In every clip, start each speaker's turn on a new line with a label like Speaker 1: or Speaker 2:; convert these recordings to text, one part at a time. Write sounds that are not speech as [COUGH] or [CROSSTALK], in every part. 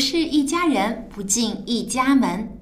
Speaker 1: 是一家人，不进一家门。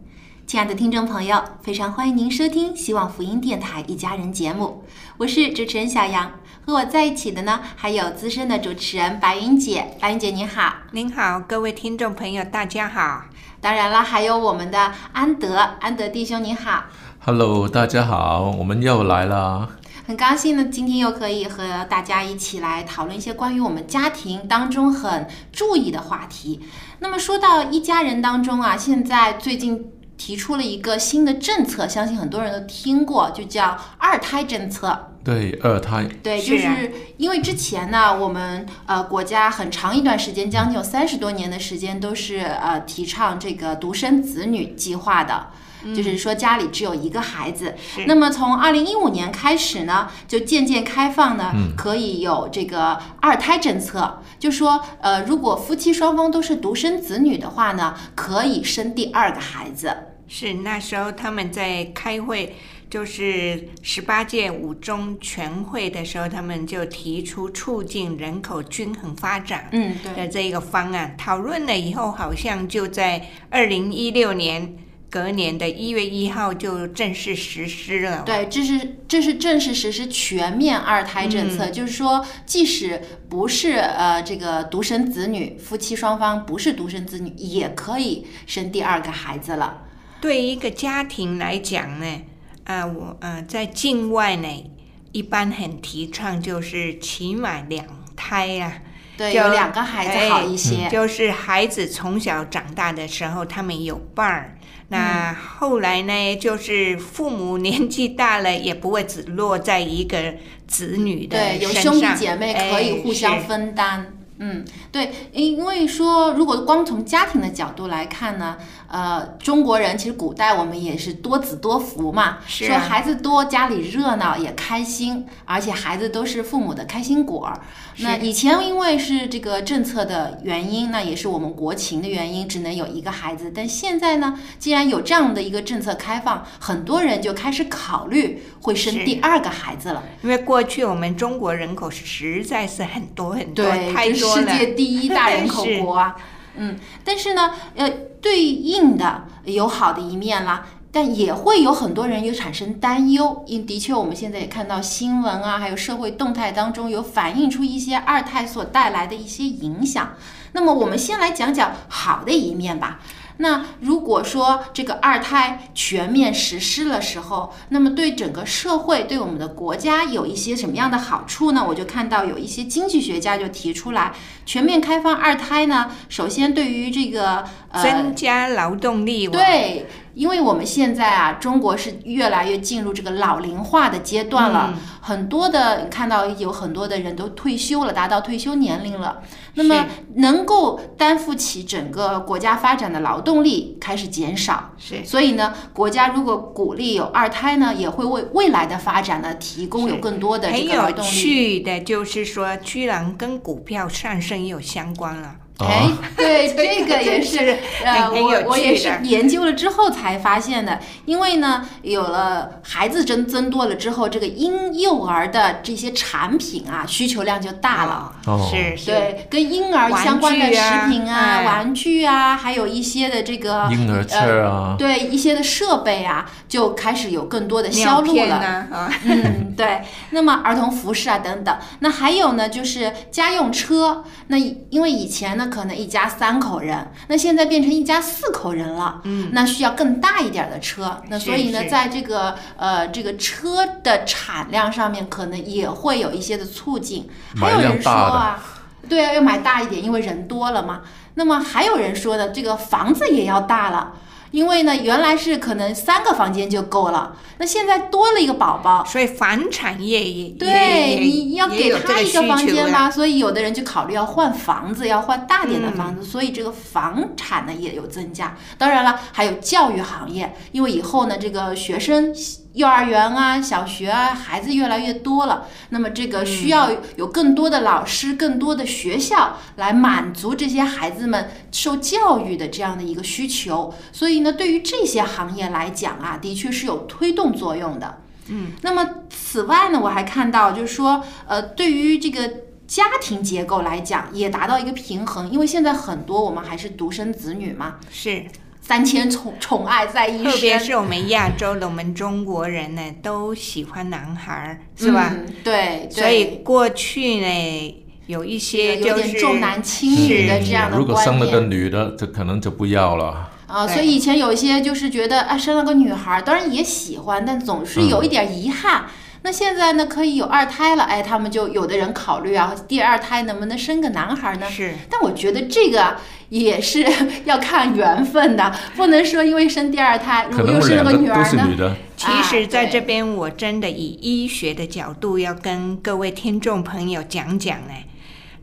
Speaker 1: 亲爱的听众朋友，非常欢迎您收听希望福音电台一家人节目，我是主持人小杨，和我在一起的呢还有资深的主持人白云姐，白云姐你好。
Speaker 2: 您好，各位听众朋友，大家好。
Speaker 1: 当然了，还有我们的安德，安德弟兄你好。
Speaker 3: Hello，大家好，我们又来了。
Speaker 1: 很高兴呢，今天又可以和大家一起来讨论一些关于我们家庭当中很注意的话题。那么说到一家人当中啊，现在最近提出了一个新的政策，相信很多人都听过，就叫二胎政策。
Speaker 3: 对，二胎，
Speaker 1: 对，就是因为之前呢，我们呃国家很长一段时间，将近有三十多年的时间，都是呃提倡这个独生子女计划的。就是说家里只有一个孩子，那么从二零一五年开始呢，就渐渐开放呢，
Speaker 3: 嗯。
Speaker 1: 可以有这个二胎政策，就说呃，如果夫妻双方都是独生子女的话呢，可以生第二个孩子。
Speaker 2: 是那时候他们在开会，就是十八届五中全会的时候，他们就提出促进人口均衡发展
Speaker 1: 嗯，对。
Speaker 2: 的这一个方案，讨论了以后，好像就在二零一六年隔年的一月一号就正式实施了。
Speaker 1: 对，这是这是正式实施全面二胎政策，就是说，即使不是呃这个独生子女，夫妻双方不是独生子女，也可以生第二个孩子了。
Speaker 2: 对一个家庭来讲呢，啊，我呃在境外呢，一般很提倡就是起码两胎啊。
Speaker 1: 对，有两个孩子好一些。
Speaker 2: 就是孩子从小长大的时候，他们有伴儿。那后来呢，就是父母年纪大了，也不会只落在一个子女的
Speaker 1: 对，有
Speaker 2: 身
Speaker 1: 兄弟
Speaker 2: 上
Speaker 1: 姐妹可以
Speaker 2: 哎
Speaker 1: 互相分担。嗯，对，因为说如果光从家庭的角度来看呢，呃，中国人其实古代我们也是多子多福嘛，
Speaker 2: 是啊
Speaker 1: 说孩子多家里热闹也开心，而且孩子都是父母的开心果儿。那以前因为是这个政策的原因，那也是我们国情的原因，只能有一个孩子。但现在呢，既然有这样的一个政策开放，很多人就开始考虑会生第二个孩子了。
Speaker 2: 因为过去我们中国人口实在是很多很多，
Speaker 1: 对，
Speaker 2: 太多了。
Speaker 1: 世界第一大人口国啊。[LAUGHS] 嗯，但是呢，呃，对应的有好的一面啦。但也会有很多人有产生担忧，因的确我们现在也看到新闻啊，还有社会动态当中有反映出一些二胎所带来的一些影响。那么我们先来讲讲好的一面吧。那如果说这个二胎全面实施了时候，那么对整个社会、对我们的国家有一些什么样的好处呢？我就看到有一些经济学家就提出来，全面开放二胎呢，首先对于这个呃
Speaker 2: 增加劳动力。
Speaker 1: 对，因为我们现在啊，中国是越来越进入这个老龄化的阶段了，很多的你看到有很多的人都退休了，达到退休年龄了，那么能够担负起整个国家发展的劳动力开始减少，
Speaker 2: 是，
Speaker 1: 所以呢，国家如果鼓励有二胎呢，也会为未来的发展呢提供有更多的这个劳动力。
Speaker 2: 趣的，就是说，居然跟股票上升有相关了。
Speaker 1: 哎，对，[LAUGHS] 这个也是，呃，我我也是研究了之后才发现的。因为呢，有了孩子增增多了之后，这个婴幼儿的这些产品啊，需求量就大了。
Speaker 3: 哦
Speaker 2: 是是，
Speaker 1: 对，跟婴儿相关的食品啊、
Speaker 2: 哎
Speaker 1: 玩具啊，还有一些的这个
Speaker 3: 婴儿车啊，
Speaker 1: 对一些的设备啊，就开始有更多的销路了。
Speaker 2: 啊，
Speaker 1: 嗯，对。那么儿童服饰啊等等，那还有呢，就是家用车。那因为以前呢，可能一家三口人，那现在变成一家四口人了。
Speaker 2: 嗯，
Speaker 1: 那需要更大一点的车。那所以呢，在这个呃这个车的产量上面，可能也会有一些的促进。还有人说啊，对啊，要买大一点，因为人多了嘛。那么还有人说呢，这个房子也要大了。因为呢，原来是可能三个房间就够了，那现在多了一个宝宝，
Speaker 2: 所以房产业也
Speaker 1: 对，你要给他一个房间吧，所以有的人就考虑要换房子，要换大点的房
Speaker 2: 嗯
Speaker 1: 子，所以这个房产呢也有增加。当然了，还有教育行业，因为以后呢，这个学生。幼儿园啊，小学啊，孩子越来越多了，那么这个需要有更多的老师、更多的学校来满足这些孩子们受教育的这样的一个需求。所以呢，对于这些行业来讲啊，的确是有推动作用的。
Speaker 2: 嗯，
Speaker 1: 那么此外呢，我还看到就是说，呃，对于这个家庭结构来讲，也达到一个平衡，因为现在很多我们还是独生子女嘛，
Speaker 2: 是，
Speaker 1: 三千宠宠爱在一身，
Speaker 2: 特别是我们亚洲的，我们中国人呢，都喜欢男孩儿，是吧？
Speaker 1: 嗯、对，对
Speaker 2: 所以过去呢，有一些
Speaker 1: 有
Speaker 2: 就是
Speaker 1: 点重男轻女的这样的
Speaker 3: 如果生了个。女的，这可能就不要了。
Speaker 1: 啊，所以以前有一些就是觉得啊，生了个女孩，当然也喜欢，但总是有一点遗憾。那现在呢，可以有二胎了，哎，他们就有的人考虑啊，第二胎能不能生个男孩呢？
Speaker 2: 是
Speaker 1: 但我觉得这个啊也是 [LAUGHS] 要看缘分的，不能说因为生第二胎，如
Speaker 3: 可
Speaker 1: 果又生了
Speaker 3: 个
Speaker 1: 个女儿呢
Speaker 3: 都是女？的，
Speaker 2: 其实，在这边我真的以医学的角度要跟各位听众朋友讲讲呢，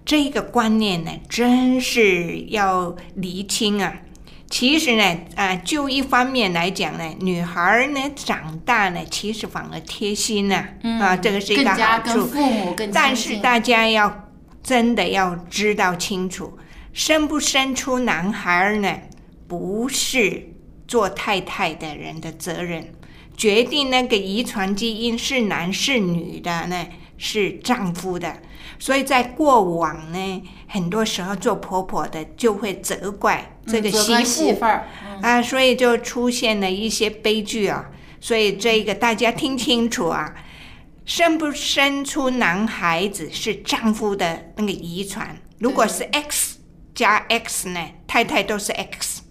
Speaker 2: 这个观念呢，真是要厘清啊。其实呢，啊，就一方面来讲呢，女孩儿呢长大呢，其实反而贴心呐、啊，这个是一个好处。
Speaker 1: 跟父母更
Speaker 2: 但是大家要真的要知道清楚，生不生出男孩儿呢，不是做太太的人的责任，决定那个遗传基因是男是女的呢，是丈夫的。所以在过往呢，很多时候做婆婆的就会责怪这个媳妇
Speaker 1: 儿，嗯
Speaker 2: 啊，所以就出现了一些悲剧啊。所以这个大家听清楚啊，生不生出男孩子是丈夫的那个遗传，如果是 X 加 X 呢，太太都是 X，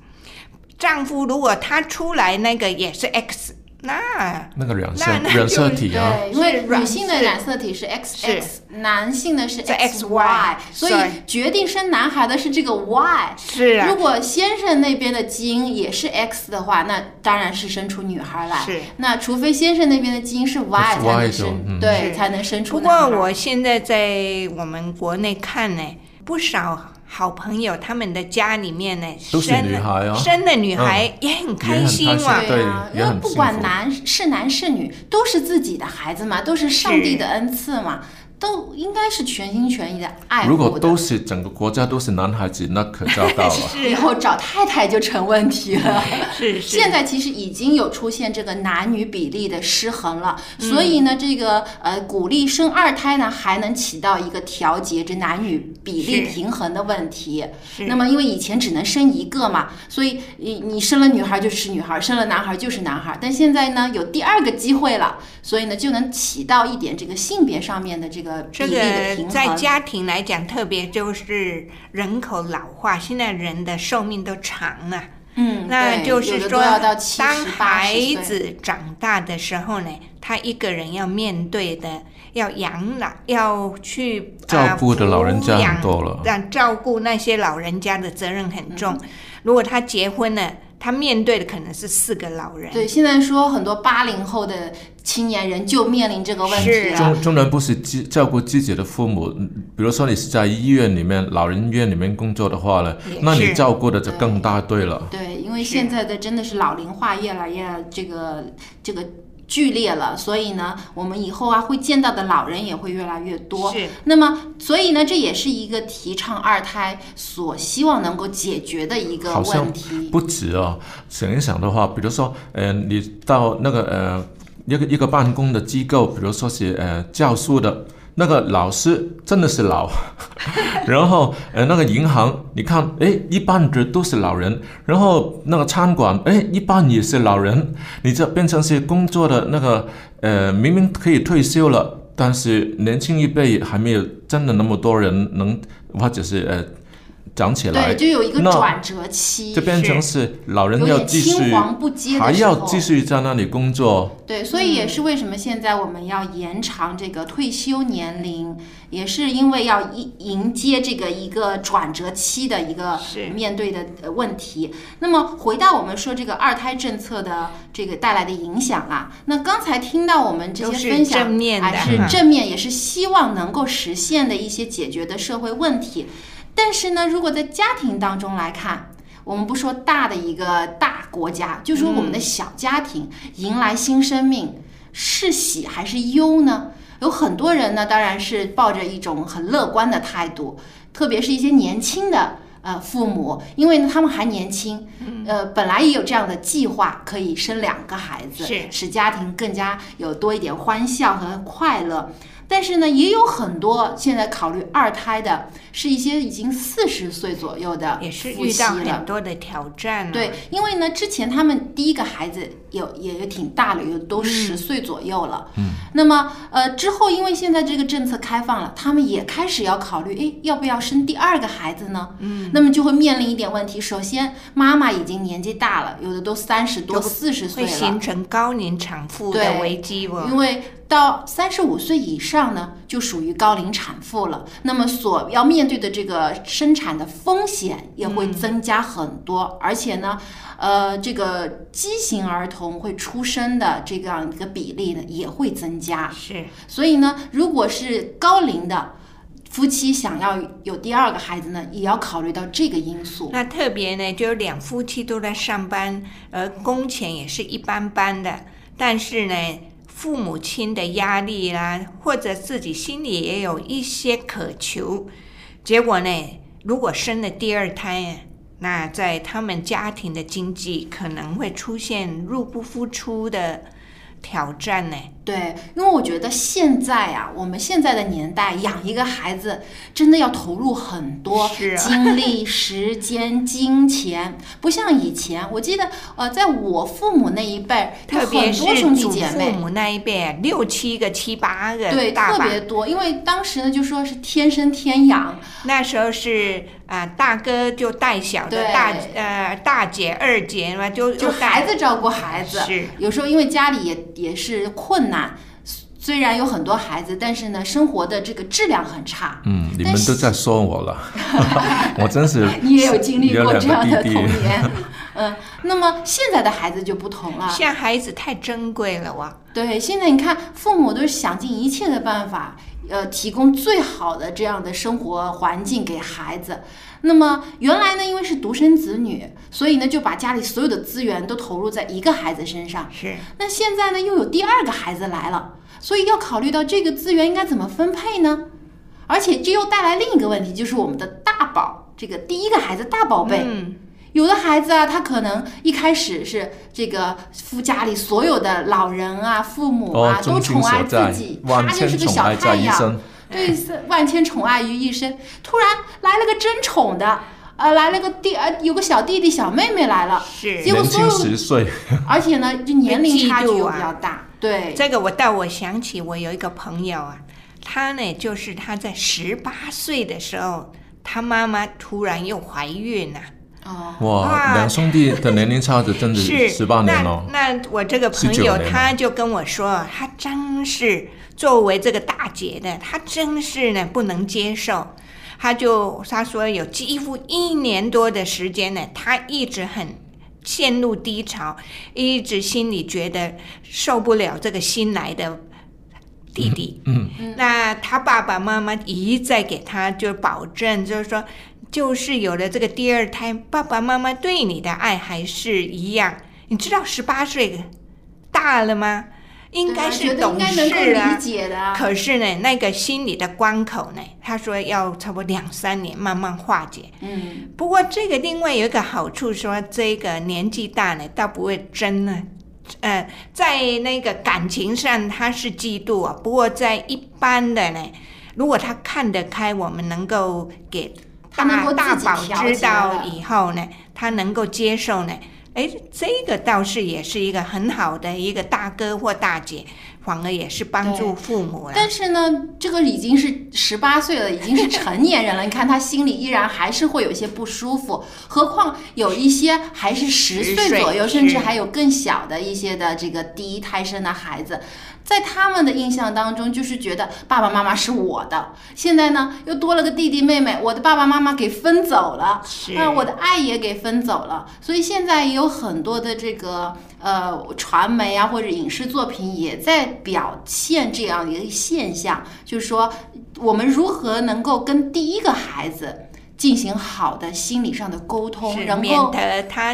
Speaker 2: 丈夫如果他出来那个也是 X，那
Speaker 3: 那个染色染色
Speaker 2: 就
Speaker 3: 体啊，
Speaker 1: 对，因为女性的染色体是 XX，男性的是
Speaker 2: 是 XY，XY
Speaker 1: 所以决定生男孩的是这个 Y。
Speaker 2: 是啊
Speaker 1: 如，果先生那边的基因也是 X 的话，那当然是生出女孩来。
Speaker 2: 是
Speaker 1: 那除非先生那边的基因是 Y 才能生，
Speaker 3: 嗯
Speaker 1: 对，才能生出
Speaker 2: 不。过我现在在我们国内看呢，不少好朋友他们的家里面呢，
Speaker 3: 都是
Speaker 2: 生了
Speaker 3: 女孩啊
Speaker 2: 生的女孩也很开心啊。
Speaker 3: 对
Speaker 1: 对啊，因为不管男是男是女，都是自己的孩子嘛，都是上帝的恩赐嘛，都应该是全心全意的爱的。
Speaker 3: 如果都是整个国家都是男孩子，那可糟糕了。[LAUGHS]
Speaker 1: 以后找太太就成问题了。[LAUGHS]
Speaker 2: 是是，
Speaker 1: 现在其实已经有出现这个男女比例的失衡了，
Speaker 2: 嗯
Speaker 1: 所以呢，这个呃鼓励生二胎呢，还能起到一个调节这男女比例平衡的问题。
Speaker 2: 是
Speaker 1: 那么因为以前只能生一个嘛，所以你你生了女孩就是女孩，生了男孩就是男孩。但现在呢，有第二个机会了，所以呢就能起到一点这个性别上面的这个比
Speaker 2: 这个。在家庭来讲，特别就是人口老化，现在人的寿命都长了。
Speaker 1: 嗯，
Speaker 2: 那就是说当孩。子长大的时候呢，他一个人要面对的，要养老，要去
Speaker 3: 照顾的老人家
Speaker 2: 呃抚养
Speaker 3: 很多了
Speaker 2: 让照顾那些老人家的责任很重。
Speaker 1: 嗯
Speaker 2: 如果他结婚了，他面对的可能是四个老人。
Speaker 1: 对，现在说很多八零后的青年人就面临这个问题
Speaker 2: 是
Speaker 1: 了。
Speaker 3: 中中人不是自照顾自己的父母，嗯比如说你是在医院里面、老人院里面工作的话呢，那你照顾的就更大对了。
Speaker 1: 对，因为现在的真的是老龄化越来越这个这个剧烈了，所以呢，我们以后啊会见到的老人也会越来越多。
Speaker 2: 是
Speaker 1: 那么，所以呢，这也是一个提倡二胎所希望能够解决的一个问题。
Speaker 3: 不止哦，想一想的话，比如说，呃，你到那个呃一个一个办公的机构，比如说是呃教书的那个老师真的是老，[LAUGHS] 然后呃那个银行，你看，哎，一半的都是老人，然后那个餐馆，哎，一半也是老人，你这变成是工作的那个呃明明可以退休了。但是年轻一辈还没有真的那么多人能，或者是呃长起来，
Speaker 1: 对，就有一个转折期
Speaker 3: 就，变成是老人
Speaker 1: 有点
Speaker 3: 要继续
Speaker 1: 青黄不接的
Speaker 3: 还
Speaker 1: 时候
Speaker 3: 要继续在那里工作。
Speaker 1: 对，所以也是为什么现在我们要延长这个退休年龄，也是因为要迎迎接这个一个转折期的一个面对的呃问题。那么回到我们说这个二胎政策的这个带来的影响啊，那刚才听到我们这些分享，
Speaker 2: 正面的
Speaker 1: 还是正面，也是希望能够实现的一些解决的社会问题。但是呢，如果在家庭当中来看，我们不说大的一个大国家，就说我们的小家庭迎来新生命，是喜还是忧呢？有很多人呢，当然是抱着一种很乐观的态度，特别是一些年轻的呃父母，因为呢他们还年轻，呃本来也有这样的计划，可以生两个孩子，
Speaker 2: 是
Speaker 1: 使家庭更加有多一点欢笑和快乐。但是呢，也有很多现在考虑二胎的，是一些已经四十岁左右的
Speaker 2: 也是遇到
Speaker 1: 了
Speaker 2: 很多的挑战、啊。
Speaker 1: 对，因为呢，之前他们第一个孩子有也也挺大了，有都十岁左右了。嗯，那么呃之后，因为现在这个政策开放了，他们也开始要考虑，哎，要不要生第二个孩子呢？嗯，那么就会面临一点问题。首先，妈妈已经年纪大了，有的都三十多、四十岁了，
Speaker 2: 会形成高龄产妇的危机哦。
Speaker 1: 因为到三十五岁以上呢，就属于高龄产妇了。那么所要面对的这个生产的风险也会增加很多，而且呢，呃，这个畸形儿童会出生的这样一个比例呢也会增加。
Speaker 2: 是
Speaker 1: 所以呢，如果是高龄的夫妻想要有第二个孩子呢，也要考虑到这个因素。
Speaker 2: 那特别呢，就是两夫妻都在上班，而工钱也是一般般的，但是呢，父母亲的压力啦，或者自己心里也有一些渴求，结果呢，如果生了第二胎，那在他们家庭的经济可能会出现入不敷出的挑战呢。
Speaker 1: 对，因为我觉得现在啊，我们现在的年代养一个孩子，真的要投入很多精力、[LAUGHS] 时间、金钱，不像以前。我记得，呃，在我父母那一辈
Speaker 2: 特别
Speaker 1: 很多兄弟姐妹，
Speaker 2: 父母那一辈，六七个、七八个，
Speaker 1: 对，特别多。因为当时呢，就说是天生天养，
Speaker 2: 那时候是啊、大哥就带小的，大呃大姐、二姐嘛，就
Speaker 1: 就
Speaker 2: 带
Speaker 1: 孩子照顾孩子。
Speaker 2: 是
Speaker 1: 有时候因为家里也也是困难，虽然有很多孩子，但是呢，生活的这个质量很差。
Speaker 3: 嗯，你们都在说我了，[LAUGHS] 我真是
Speaker 1: 你也有经历过这样的
Speaker 3: 个弟弟。
Speaker 1: 童年，[LAUGHS] 嗯，那么现在的孩子就不同了。
Speaker 2: 现在孩子太珍贵了哇！
Speaker 1: 对，现在你看，父母都是想尽一切的办法，呃，提供最好的这样的生活环境给孩子。那么原来呢，因为是独生子女，所以呢就把家里所有的资源都投入在一个孩子身上。
Speaker 2: 是
Speaker 1: 那现在呢，又有第二个孩子来了，所以要考虑到这个资源应该怎么分配呢？而且这又带来另一个问题，就是我们的大宝，这个第一个孩子大宝贝，
Speaker 2: 嗯，
Speaker 1: 有的孩子啊，他可能一开始是这个夫家里所有的老人啊、父母啊、
Speaker 3: 哦，
Speaker 1: 都宠爱自己，，他就是个小太阳，。对，万千宠爱于一身。突然来了个争宠的，呃，来了个弟，呃，有个小弟弟、小妹妹来了，
Speaker 2: 是。
Speaker 3: 年
Speaker 1: 结果所有，
Speaker 3: 轻十岁，[LAUGHS]
Speaker 1: 而且呢，就年龄差距又比较大，对，
Speaker 2: 这个我到我想起我有一个朋友啊，他呢就是他在十八岁的时候，他妈妈突然又怀孕了、
Speaker 1: 哦，
Speaker 3: 哇，两兄弟的年龄差的真的
Speaker 2: 是
Speaker 3: 十八年
Speaker 2: 那我这个朋友他就跟我说，他真是作为这个大姐的，她真是呢不能接受。她就她说有几乎一年多的时间呢，她一直很陷入低潮，一直心里觉得受不了这个新来的弟弟。
Speaker 3: 嗯，
Speaker 2: 那他爸爸妈妈一再给他就保证，就是说，就是有了这个第二胎，爸爸妈妈对你的爱还是一样。你知道十八岁大了吗？应该是懂事啊
Speaker 1: 理。解的啊。
Speaker 2: 可是呢，那个心理的关口呢，他说要差不多两三年慢慢化解。
Speaker 1: 嗯，
Speaker 2: 不过这个另外有一个好处说，这个年纪大呢，倒不会争呢。呃，在那个感情上他是嫉妒啊，不过在一般的呢，如果他看得开，我们能够给大大宝知道以后呢，他能够接受呢，哎，这个倒是也是一个很好的一个大哥或大姐，反而也是帮助父母了。
Speaker 1: 但是呢，这个已经是十八岁了，已经是成年人了。你看他心里依然还是会有一些不舒服，何况有一些还是十
Speaker 2: 10岁
Speaker 1: 岁左右，甚至还有更小的一些的这个第一胎生的孩子。在他们的印象当中，就是觉得爸爸妈妈是我的。现在呢，又多了个弟弟妹妹，我的爸爸妈妈给分走了，
Speaker 2: 是
Speaker 1: 啊，我的爱也给分走了。所以现在也有很多的这个呃传媒啊或者影视作品也在表现这样一个现象，就是说我们如何能够跟第一个孩子进行好的心理上的沟通，
Speaker 2: 是免
Speaker 1: 能够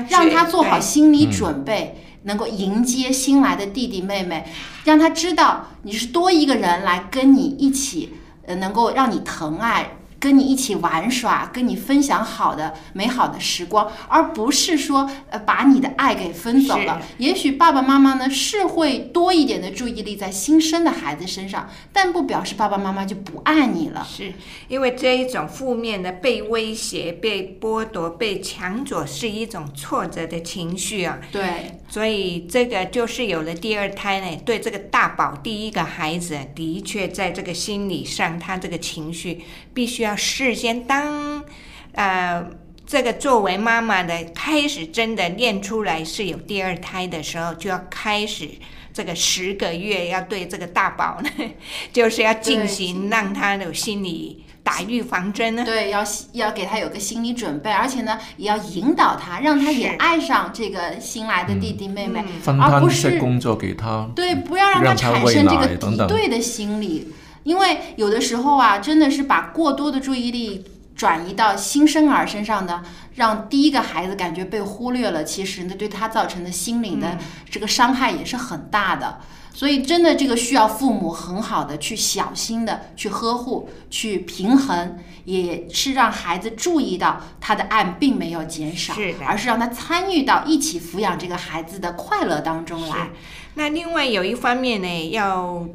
Speaker 1: 让他做好心理准备，能够迎接新来的弟弟妹妹，让他知道你是多一个人来跟你一起，呃，能够让你疼爱。跟你一起玩耍，跟你分享好的美好的时光，而不是说呃把你的爱给分走了。也许爸爸妈妈呢是会多一点的注意力在新生的孩子身上，但不表示爸爸妈妈就不爱你了。
Speaker 2: 是因为这一种负面的被威胁、被剥夺、被抢走，是一种挫折的情绪啊。
Speaker 1: 对，
Speaker 2: 所以这个就是有了第二胎呢，对这个大宝第一个孩子，的确在这个心理上，他这个情绪必须要事先当，呃，这个作为妈妈的开始真的练出来是有第二胎的时候，就要开始这个十个月要对这个大宝呢，[LAUGHS] 就是要进行让他有心理打预防针呢。
Speaker 1: 对，要要给他有个心理准备，而且呢，也要引导他，让他也爱上这个新来的弟弟妹妹，
Speaker 3: 分
Speaker 1: 而不是
Speaker 3: 工作给他，
Speaker 1: 对，不要让他产生这个敌对的心理，因为有的时候啊，真的是把过多的注意力转移到新生儿身上呢，让第一个孩子感觉被忽略了，其实呢，对他造成的心灵的这个伤害也是很大的。所以，真的这个需要父母很好的去小心的去呵护、去平衡，也是让孩子注意到他的爱并没有减少，
Speaker 2: 是
Speaker 1: 而是让他参与到一起抚养这个孩子的快乐当中来。
Speaker 2: 那另外有一方面呢，要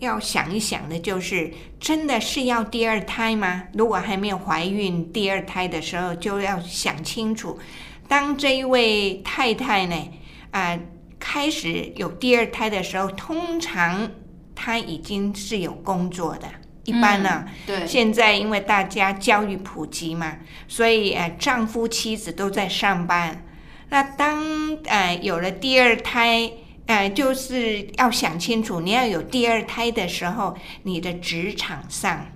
Speaker 2: 要想一想的就是，真的是要第二胎吗？如果还没有怀孕第二胎的时候，就要想清楚。当这一位太太呢，啊、开始有第二胎的时候，通常她已经是有工作的。一般呢，
Speaker 1: 嗯对，
Speaker 2: 现在因为大家教育普及嘛，所以呃，丈夫妻子都在上班。那当呃有了第二胎，呃，就是要想清楚，你要有第二胎的时候，你的职场上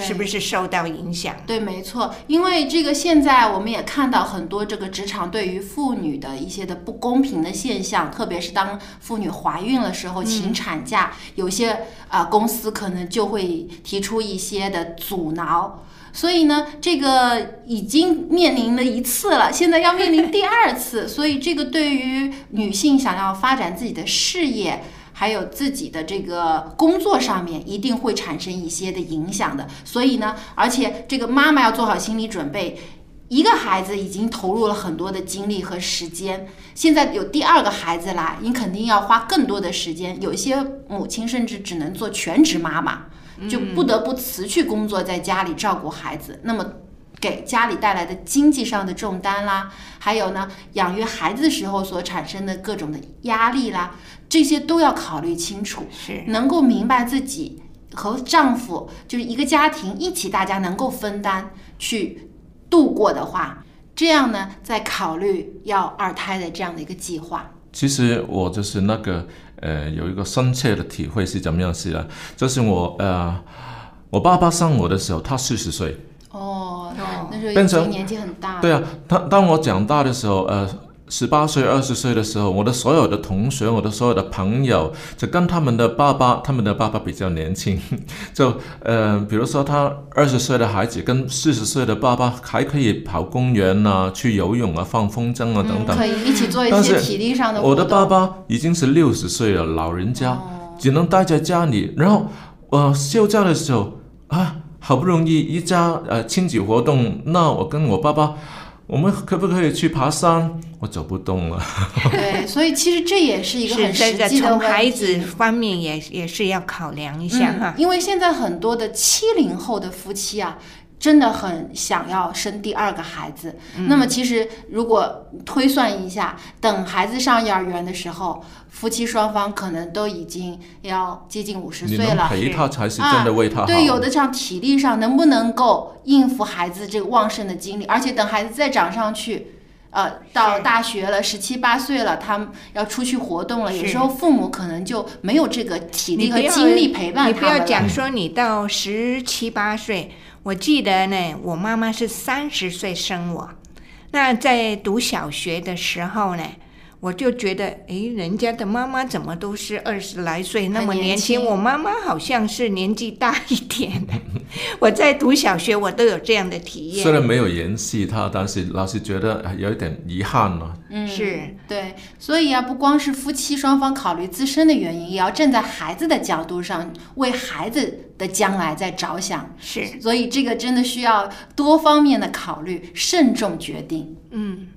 Speaker 2: 是不是受到影响？
Speaker 1: 对，没错，因为这个现在我们也看到很多这个职场对于妇女的一些的不公平的现象，特别是当妇女怀孕的时候，请产假，有些啊、公司可能就会提出一些的阻挠。所以呢，这个已经面临了一次了，现在要面临第二次，所以这个对于女性想要发展自己的事业，还有自己的这个工作上面，一定会产生一些的影响的。所以呢，而且这个妈妈要做好心理准备。一个孩子已经投入了很多的精力和时间，现在有第二个孩子来，你肯定要花更多的时间。有一些母亲甚至只能做全职妈妈，就不得不辞去工作，在家里照顾孩子。那么给家里带来的经济上的重担啦，还有呢，养育孩子的时候所产生的各种的压力啦，这些都要考虑清楚，
Speaker 2: 是
Speaker 1: 能够明白自己和丈夫就是一个家庭一起，大家能够分担去度过的话，这样呢，再考虑要二胎的这样的一个计划。
Speaker 3: 其实我就是那个呃，有一个深切的体会是怎么样子啊？就是我呃，我爸爸生我的时候，他四十岁，
Speaker 1: 哦，
Speaker 2: 哦
Speaker 1: 那时候已
Speaker 3: 变成
Speaker 1: 经年纪很大了。
Speaker 3: 对啊，当当我长大的时候，呃，十八岁、二十岁的时候，我的所有的同学，我的所有的朋友，就跟他们的爸爸，他们的爸爸比较年轻，就呃，比如说他二十岁的孩子跟四十岁的爸爸还可以跑公园啊，去游泳啊，放风筝啊等等。
Speaker 1: 可以一起做一
Speaker 3: 但是
Speaker 1: 些体力上的活动。
Speaker 3: 我的爸爸已经是六十岁了，老人家、
Speaker 1: 哦
Speaker 3: 只能待在家里。然后呃休假的时候啊，好不容易一家呃亲子活动，那我跟我爸爸，我们可不可以去爬山？我走不动了。
Speaker 1: 对，所以其实这也是一个很实际的问
Speaker 2: 从孩子方面也也是要考量一下哈
Speaker 1: 嗯。。因为现在很多的七零后的夫妻啊。真的很想要生第二个孩子，
Speaker 2: 嗯
Speaker 1: 那么其实如果推算一下，等孩子上幼儿园的时候，夫妻双方可能都已经要接近五十岁了。
Speaker 3: 陪他才是真的为他好。
Speaker 1: 啊。对，有的像体力上能不能够应付孩子这个旺盛的精力，而且等孩子再长上去。呃，到大学了，十七八岁了，他们要出去活动了，有时候父母可能就没有这个体力和精力陪伴
Speaker 2: 你不要。讲说你到十七八岁，我记得呢，我妈妈是三十岁生我，那在读小学的时候呢。我就觉得，诶，人家的妈妈怎么都是二十来岁，那么
Speaker 1: 很年
Speaker 2: 年轻？我妈妈好像是年纪大一点。[LAUGHS] 我在读小学，我都有这样的体验。
Speaker 3: 虽然没有联系他，但是老是觉得呃有一点遗憾了、
Speaker 1: 嗯，
Speaker 2: 是
Speaker 1: 对，所以啊，不光是夫妻双方考虑自身的原因，也要站在孩子的角度上，为孩子的将来在着想。
Speaker 2: 是，
Speaker 1: 所以这个真的需要多方面的考虑，慎重决定。
Speaker 2: 嗯。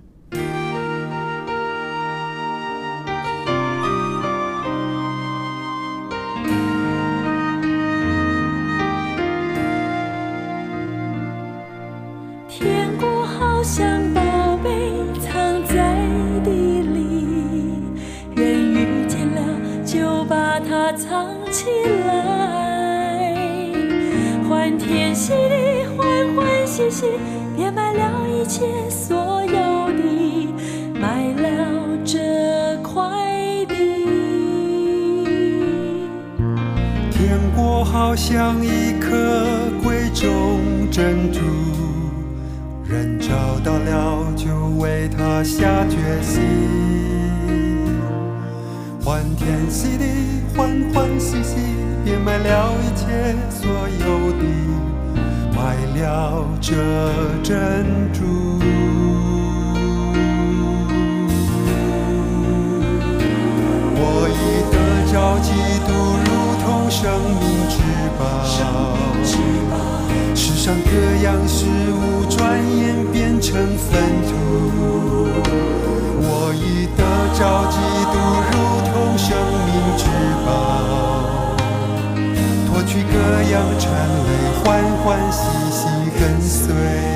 Speaker 4: 藏起来，欢天喜地，欢欢喜喜，别买了一切所有的，买了这块地。
Speaker 5: 天国好像一颗贵重珍珠，人找到了就为它下决心，欢天喜地，欢欢喜喜，别买了一切所有的，买了这珍珠。我已得着基督，如同生命之宝。世上各样事物转眼变成粪土。我已得着基督，如同生命各样缠累，欢欢喜喜跟随。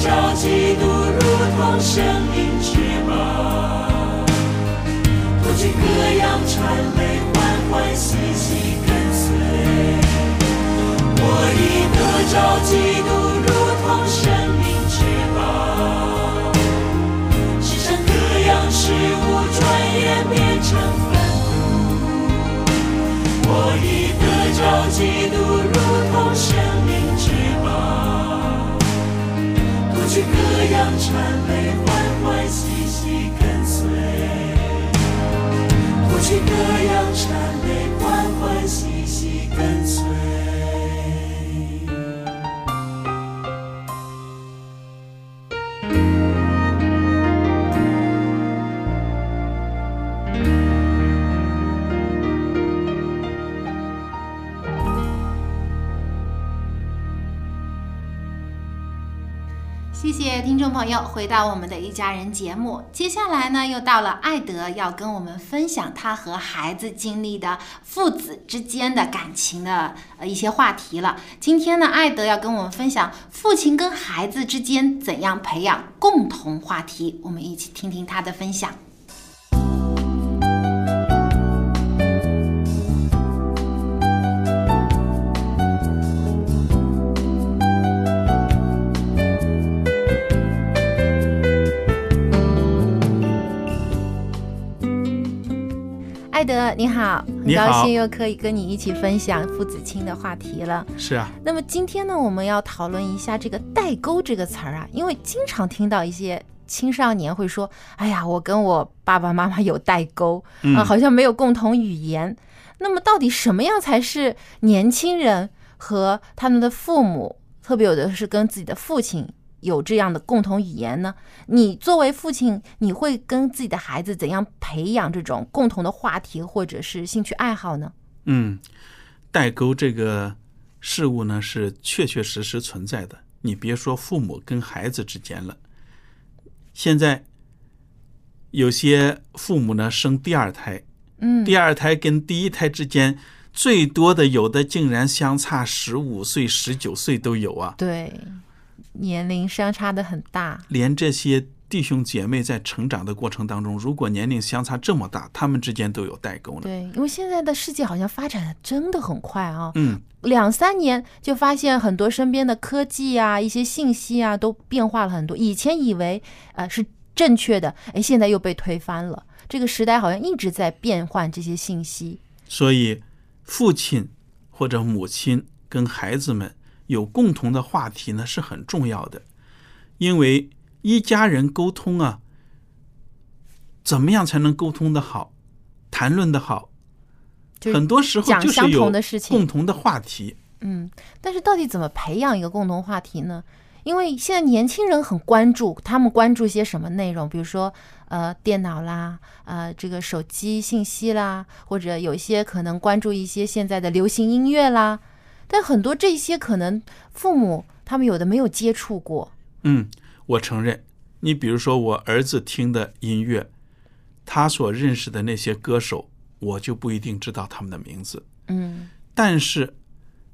Speaker 4: 朝基督如同生命之门，脱去各样传累，欢欢喜喜
Speaker 5: 跟随。
Speaker 4: 我已得着基督如同生命之宝，世上各样事物转眼变成粪土。我已得着基督如同生命。歌谣传泪欢欢喜喜跟随吐气歌谣缠
Speaker 1: 谢谢听众朋友回到我们的一家人节目。接下来呢，又到了艾德要跟我们分享他和孩子经历的父子之间的感情的呃一些话题了。今天呢，艾德要跟我们分享父亲跟孩子之间怎样培养共同话题。我们一起听听他的分享。艾德，你好，很高兴又可以跟你一起分享父子亲的话题了。
Speaker 6: 是啊，
Speaker 1: 那么今天呢，我们要讨论一下这个“代沟”这个词儿啊，因为经常听到一些青少年会说：“哎呀，我跟我爸爸妈妈有代沟，
Speaker 6: 嗯
Speaker 1: 啊，好像没有共同语言。”那么到底什么样才是年轻人和他们的父母，特别有的是跟自己的父亲有这样的共同语言呢？你作为父亲，你会跟自己的孩子怎样培养这种共同的话题或者是兴趣爱好呢？
Speaker 6: 嗯，代沟这个事物呢是确确实实存在的。你别说父母跟孩子之间了，现在有些父母呢生第二胎，
Speaker 1: 嗯，
Speaker 6: 第二胎跟第一胎之间最多的有的竟然相差十五岁、十九岁都有啊！
Speaker 1: 对，年龄相差的很大。
Speaker 6: 连这些弟兄姐妹在成长的过程当中，如果年龄相差这么大，他们之间都有代沟呢。
Speaker 1: 对，因为现在的世界好像发展的真的很快啊，
Speaker 6: 嗯，
Speaker 1: 两三年就发现很多身边的科技啊、一些信息啊都变化了很多。以前以为呃是正确的，哎，现在又被推翻了。这个时代好像一直在变换这些信息。
Speaker 6: 所以，父亲或者母亲跟孩子们有共同的话题呢是很重要的，因为一家人沟通啊，怎么样才能沟通的好，谈论的好？
Speaker 1: 就是
Speaker 6: 很多时候
Speaker 1: 讲相
Speaker 6: 就是有
Speaker 1: 同的事情
Speaker 6: 共同的话题。
Speaker 1: 嗯，但是到底怎么培养一个共同话题呢？因为现在年轻人很关注，他们关注些什么内容？比如说，呃，电脑啦，呃，这个手机信息啦，或者有一些可能关注一些现在的流行音乐啦。但很多这些可能父母他们有的没有接触过，
Speaker 6: 嗯，我承认。你比如说，我儿子听的音乐，他所认识的那些歌手，我就不一定知道他们的名字。
Speaker 1: 嗯
Speaker 6: 但是，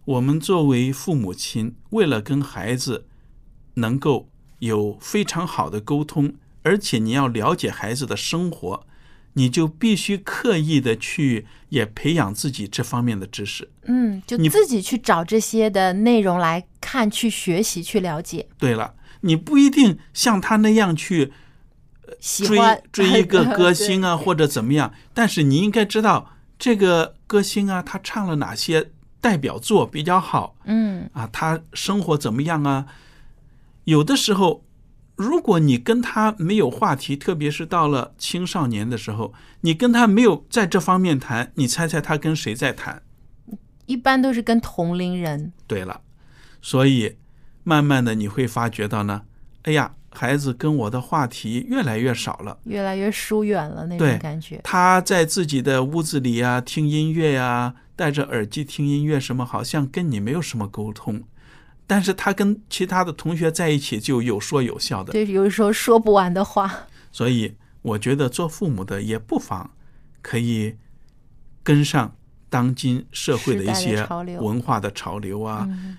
Speaker 6: 我们作为父母亲，为了跟孩子能够有非常好的沟通，而且你要了解孩子的生活，你就必须刻意的去也培养自己这方面的知识。
Speaker 1: 嗯，就
Speaker 6: 你
Speaker 1: 自己去找这些的内容来看、去学习、去了解。
Speaker 6: 对了，你不一定像他那样去呃追
Speaker 1: 喜欢
Speaker 6: 追一个歌星啊，[LAUGHS] 或者怎么样，但是你应该知道这个歌星啊，他唱了哪些代表作比较好
Speaker 1: 嗯
Speaker 6: 啊，他生活怎么样啊？有的时候，如果你跟他没有话题，特别是到了青少年的时候，你跟他没有在这方面谈，你猜猜他跟谁在谈？
Speaker 1: 一般都是跟同龄人。
Speaker 6: 对了，所以慢慢的你会发觉到呢，哎呀，孩子跟我的话题越来越少了。
Speaker 1: 越来越疏远了那种感觉。
Speaker 6: 他在自己的屋子里啊，听音乐呀、戴着耳机听音乐，什么好像跟你没有什么沟通。但是他跟其他的同学在一起就有说有笑的，
Speaker 1: 对，有时候说不完的话。
Speaker 6: 所以我觉得做父母的也不妨可以跟上当今社会的一些文化的潮流啊，
Speaker 1: 嗯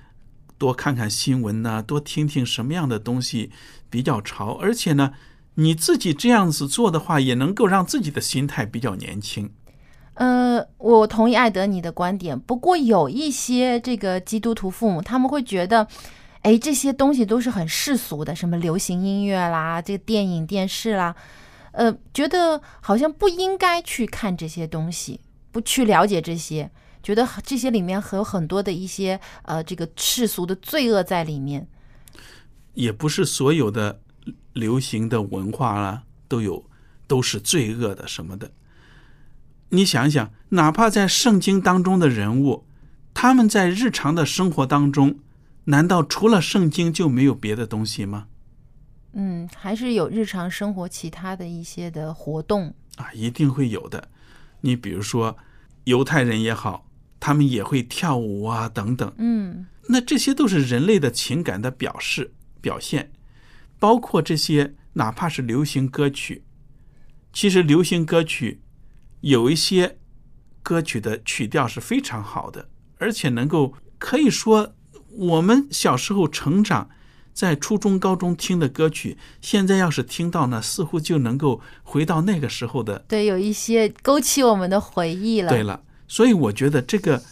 Speaker 6: 多看看新闻呐、多听听什么样的东西比较潮，而且呢，你自己这样子做的话，也能够让自己的心态比较年轻。
Speaker 1: 呃，我同意艾德你的观点，不过有一些这个基督徒父母，他们会觉得，哎，这些东西都是很世俗的，什么流行音乐啦，这个电影、电视啦，呃，觉得好像不应该去看这些东西，不去了解这些，觉得这些里面还有很多的一些呃这个世俗的罪恶在里面。
Speaker 6: 也不是所有的流行的文化啦都有都是罪恶的什么的。你想想，哪怕在圣经当中的人物，他们在日常的生活当中，难道除了圣经就没有别的东西吗？
Speaker 1: 嗯，还是有日常生活其他的一些的活动。
Speaker 6: 啊，一定会有的。你比如说，犹太人也好，他们也会跳舞啊，等等。
Speaker 1: 嗯，
Speaker 6: 那这些都是人类的情感的表示表现，包括这些哪怕是流行歌曲。其实流行歌曲有一些歌曲的曲调是非常好的，而且能够可以说我们小时候成长在初中、高中听的歌曲，现在要是听到呢，似乎就能够回到那个时候的
Speaker 1: 对，有一些勾起我们的回忆了。
Speaker 6: 对了，所以我觉得这个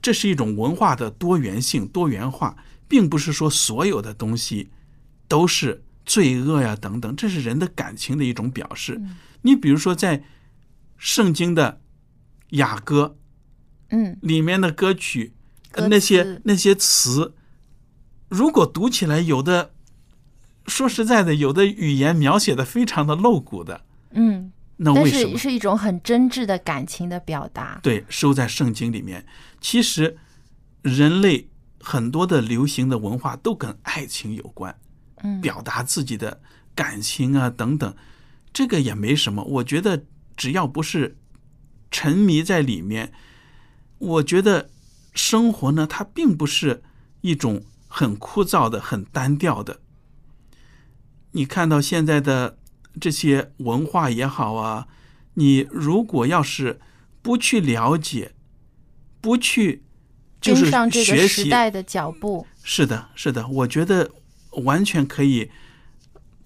Speaker 6: 这是一种文化的多元性、多元化，并不是说所有的东西都是罪恶呀等等，这是人的感情的一种表示。你比如说，在圣经的雅歌
Speaker 1: 嗯，
Speaker 6: 里面的歌曲，那些那些词，如果读起来，有的说实在的，有的语言描写的非常的露骨的，
Speaker 1: 嗯，
Speaker 6: 那为什么
Speaker 1: 是是一种很真挚的感情的表达。
Speaker 6: 对，收在圣经里面。其实，人类很多的流行的文化都跟爱情有关，
Speaker 1: 嗯，
Speaker 6: 表达自己的感情啊等等，这个也没什么。我觉得只要不是沉迷在里面，我觉得生活呢，它并不是一种很枯燥的、很单调的。你看到现在的这些文化也好啊，你如果要是不去了解，不去就是
Speaker 1: 跟上这个
Speaker 6: 学习，
Speaker 1: 时代的脚步。
Speaker 6: 是的，是的，我觉得完全可以，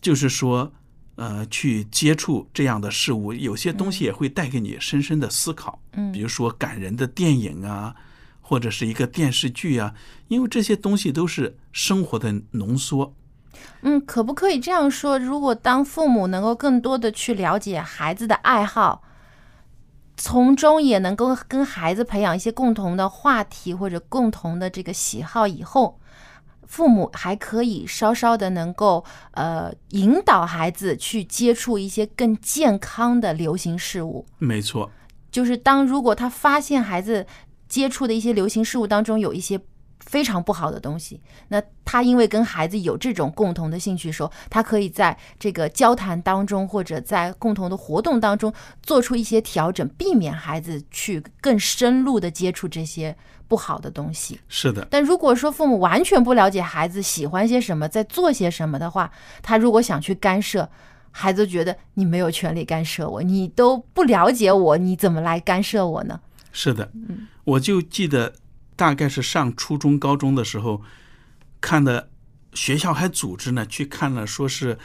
Speaker 6: 就是说，呃，去接触这样的事物，有些东西也会带给你深深的思考。
Speaker 1: 嗯
Speaker 6: 比如说感人的电影啊，或者是一个电视剧啊，因为这些东西都是生活的浓缩。
Speaker 1: 嗯，可不可以这样说？如果当父母能够更多的去了解孩子的爱好，从中也能够跟孩子培养一些共同的话题或者共同的这个喜好，以后父母还可以稍稍的能够呃引导孩子去接触一些更健康的流行事物。
Speaker 6: 没错，
Speaker 1: 就是当如果他发现孩子接触的一些流行事物当中有一些非常不好的东西，那他因为跟孩子有这种共同的兴趣的时候，他可以在这个交谈当中或者在共同的活动当中做出一些调整，避免孩子去更深入的接触这些不好的东西。
Speaker 6: 是的，
Speaker 1: 但如果说父母完全不了解孩子喜欢些什么，在做些什么的话，他如果想去干涉，孩子觉得你没有权利干涉我，你都不了解我，你怎么来干涉我呢？
Speaker 6: 是的，我就记得大概是上初中、高中的时候看的，学校还组织呢去看了，说是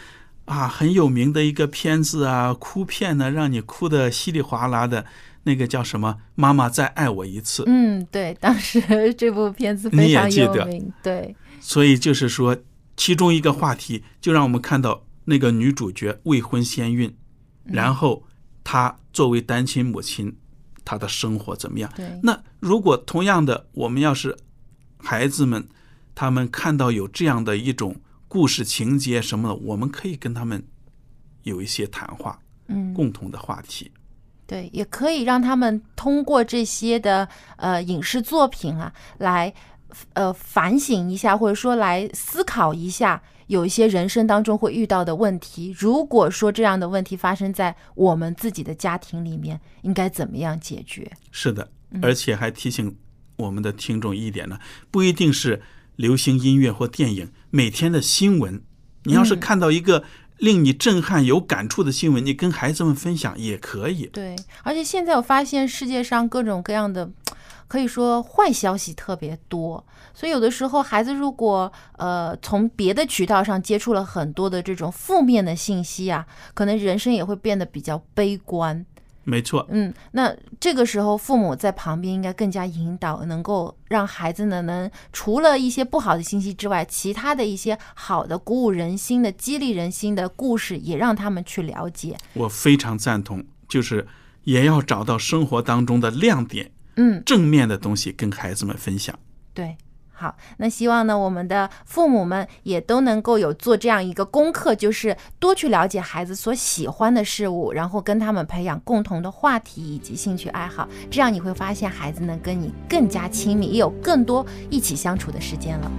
Speaker 6: 啊很有名的一个片子啊，哭片呢，让你哭得稀里哗啦的，那个叫什么？妈妈再爱我一次。
Speaker 1: 嗯，对，当时这部片子
Speaker 6: 你
Speaker 1: 非常
Speaker 6: 也记得
Speaker 1: 有名，对，
Speaker 6: 所以就是说，其中一个话题就让我们看到那个女主角未婚先孕，然后她作为单亲母亲，她的生活怎么样？
Speaker 1: 对
Speaker 6: 那如果同样的，我们要是孩子们，他们看到有这样的一种故事情节什么的，我们可以跟他们有一些谈话，
Speaker 1: 嗯，
Speaker 6: 共同的话题。
Speaker 1: 对，也可以让他们通过这些的呃影视作品啊，来呃反省一下，或者说来思考一下，有一些人生当中会遇到的问题。如果说这样的问题发生在我们自己的家庭里面，应该怎么样解决？
Speaker 6: 是的，
Speaker 1: 嗯
Speaker 6: 而且还提醒我们的听众一点呢，不一定是流行音乐或电影，每天的新闻，你要是
Speaker 1: 嗯
Speaker 6: 看到一个令你震撼、有感触的新闻，你跟孩子们分享也可以。
Speaker 1: 对，而且现在我发现世界上各种各样的，可以说坏消息特别多，所以有的时候孩子如果呃从别的渠道上接触了很多的这种负面的信息啊，可能人生也会变得比较悲观。
Speaker 6: 没错，
Speaker 1: 嗯，那这个时候父母在旁边应该更加引导，能够让孩子呢能除了一些不好的信息之外，其他的一些好的、鼓舞人心的、激励人心的故事，也让他们去了解。
Speaker 6: 我非常赞同，就是也要找到生活当中的亮点，
Speaker 1: 嗯，
Speaker 6: 正面的东西跟孩子们分享。
Speaker 1: 对，好，那希望呢，我们的父母们也都能够有做这样一个功课，就是多去了解孩子所喜欢的事物，然后跟他们培养共同的话题以及兴趣爱好，这样你会发现孩子能跟你更加亲密，也有更多一起相处的时间了。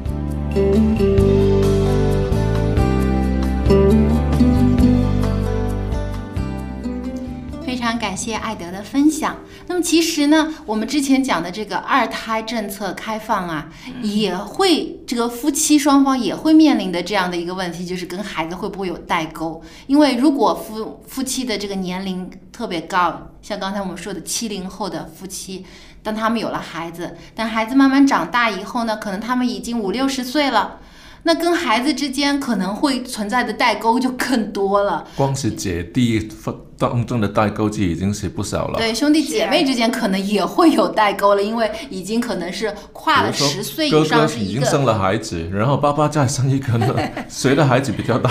Speaker 1: 常感谢艾德的分享。那么其实呢，我们之前讲的这个二胎政策开放啊，也会这个夫妻双方也会面临的这样的一个问题，就是跟孩子会不会有代沟？因为如果夫夫妻的这个年龄特别高，像刚才我们说的七零后的夫妻，当他们有了孩子，等孩子慢慢长大以后呢，可能他们已经五六十岁了。那跟孩子之间可能会存在的代沟就更多了。
Speaker 3: 光是姐弟当中的代沟就已经是不少了。
Speaker 1: 对，兄弟姐妹之间可能也会有代沟了，因为已经可能是跨了十岁以上是
Speaker 3: 一个。哥哥已经生了孩子，然后爸爸再生一个呢，[LAUGHS] 谁的孩子比较大？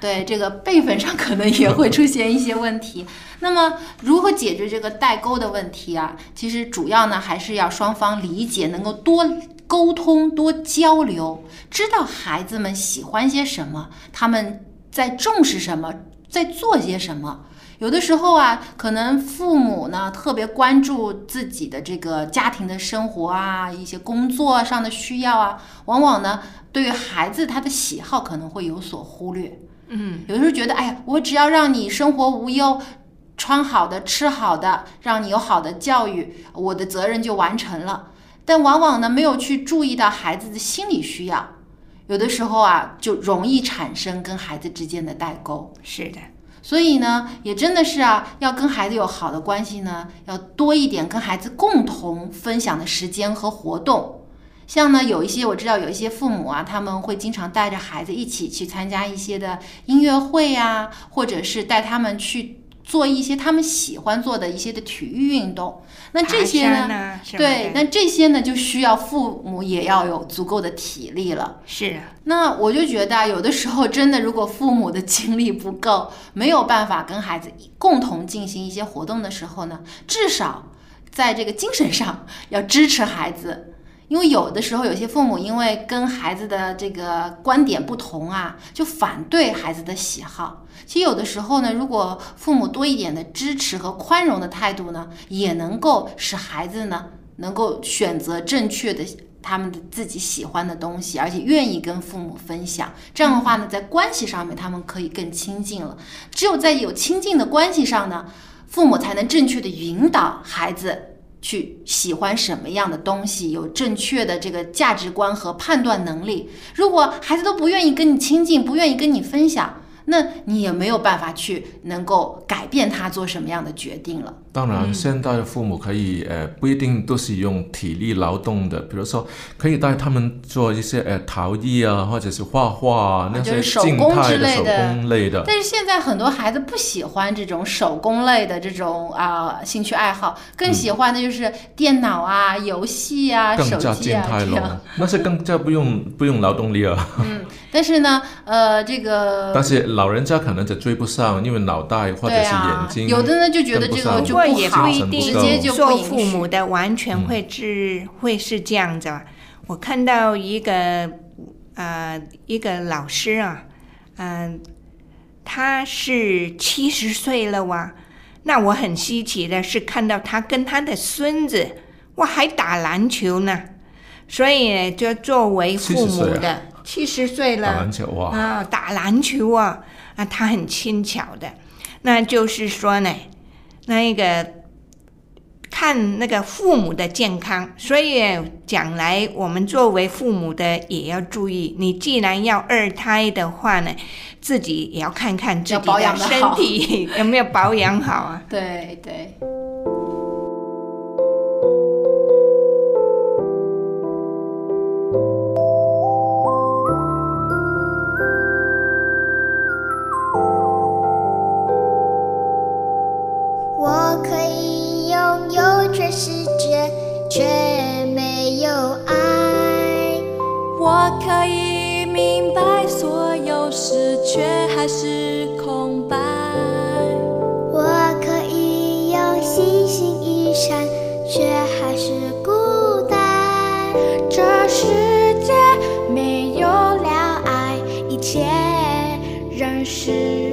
Speaker 1: 对，这个辈分上可能也会出现一些问题。[LAUGHS] 那么，如何解决这个代沟的问题啊？其实主要呢，还是要双方理解，能够多。沟通多交流，知道孩子们喜欢些什么，他们在重视什么，在做些什么。有的时候啊，可能父母呢特别关注自己的这个家庭的生活啊，一些工作上的需要啊，往往呢对于孩子他的喜好可能会有所忽略。
Speaker 2: 嗯，
Speaker 1: 有的时候觉得，哎呀，我只要让你生活无忧，穿好的，吃好的，让你有好的教育，我的责任就完成了。但往往呢，没有去注意到孩子的心理需要，有的时候啊，就容易产生跟孩子之间的代沟。
Speaker 2: 是的，
Speaker 1: 所以呢，也真的是啊，要跟孩子有好的关系呢，要多一点跟孩子共同分享的时间和活动。像呢，有一些我知道有一些父母啊，他们会经常带着孩子一起去参加一些的音乐会啊，或者是带他们去。做一些他们喜欢做的一些的体育运动，那这些
Speaker 2: 呢？
Speaker 1: 对，那这些呢就需要父母也要有足够的体力了。
Speaker 2: 是。
Speaker 1: 那我就觉得有的时候真的，如果父母的精力不够，没有办法跟孩子共同进行一些活动的时候呢，至少在这个精神上要支持孩子。因为有的时候，有些父母因为跟孩子的这个观点不同啊，就反对孩子的喜好。其实有的时候呢，如果父母多一点的支持和宽容的态度呢，也能够使孩子呢能够选择正确的他们的自己喜欢的东西，而且愿意跟父母分享。这样的话呢，在关系上面他们可以更亲近了。只有在有亲近的关系上呢，父母才能正确的引导孩子。去喜欢什么样的东西，有正确的这个价值观和判断能力。如果孩子都不愿意跟你亲近，不愿意跟你分享。那你也没有办法去能够改变他做什么样的决定了。
Speaker 3: 当然，现在的父母可以呃不一定都是用体力劳动的，比如说可以带他们做一些呃陶艺啊，或者是画画啊那些静态的手工类的。
Speaker 1: 但是现在很多孩子不喜欢这种手工类的这种啊兴趣爱好，更喜欢的就是电脑啊、游戏啊、手机啊这样。
Speaker 3: 那是更加不用不用劳动力啊。[LAUGHS]
Speaker 1: 嗯，但是呢，呃，这个
Speaker 3: 但是。老人家可能就追不上，因为脑袋或者是眼睛，
Speaker 1: 有的呢就觉得这个就不好，直接就
Speaker 2: 做父母的完全会是会是这样子。我看到一个呃一个老师啊，嗯，他是七十岁了哇，那我很稀奇的是看到他跟他的孙子哇还打篮球呢，所以就作为父母的。七十岁了，
Speaker 3: 打篮球哇！
Speaker 2: 啊，打篮球啊，啊，他很轻巧的。那就是说呢，那一个看那个父母的健康，所以将来我们作为父母的也要注意。你既然要二胎的话呢，自己也要看看自己的身体有没有保养好啊。
Speaker 1: 对 [LAUGHS] 对。
Speaker 7: 却没有爱，我可以明白所有事，却还是空白。我可以有星星一闪，却还是孤单。这世界没有了爱，一切仍是。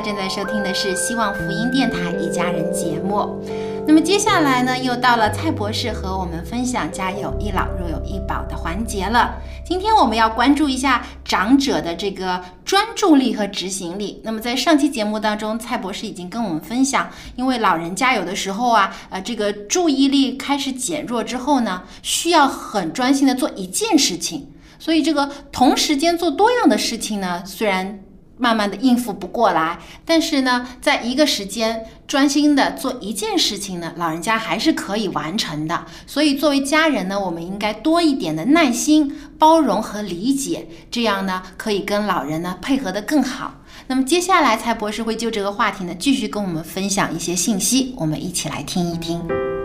Speaker 1: 正在收听的是希望福音电台一家人节目。那么接下来呢，又到了蔡博士和我们分享“家有一老，如有一宝”的环节了。今天我们要关注一下长者的这个专注力和执行力。那么在上期节目当中，蔡博士已经跟我们分享，因为老人家有的时候啊，呃，这个注意力开始减弱之后呢，需要很专心的做一件事情。所以这个同时间做多样的事情呢，虽然慢慢的应付不过来，但是呢，在一个时间专心的做一件事情呢，老人家还是可以完成的。所以作为家人呢，我们应该多一点的耐心、包容和理解，这样呢，可以跟老人呢配合的更好。那么接下来，蔡博士会就这个话题呢，继续跟我们分享一些信息，我们一起来听一听。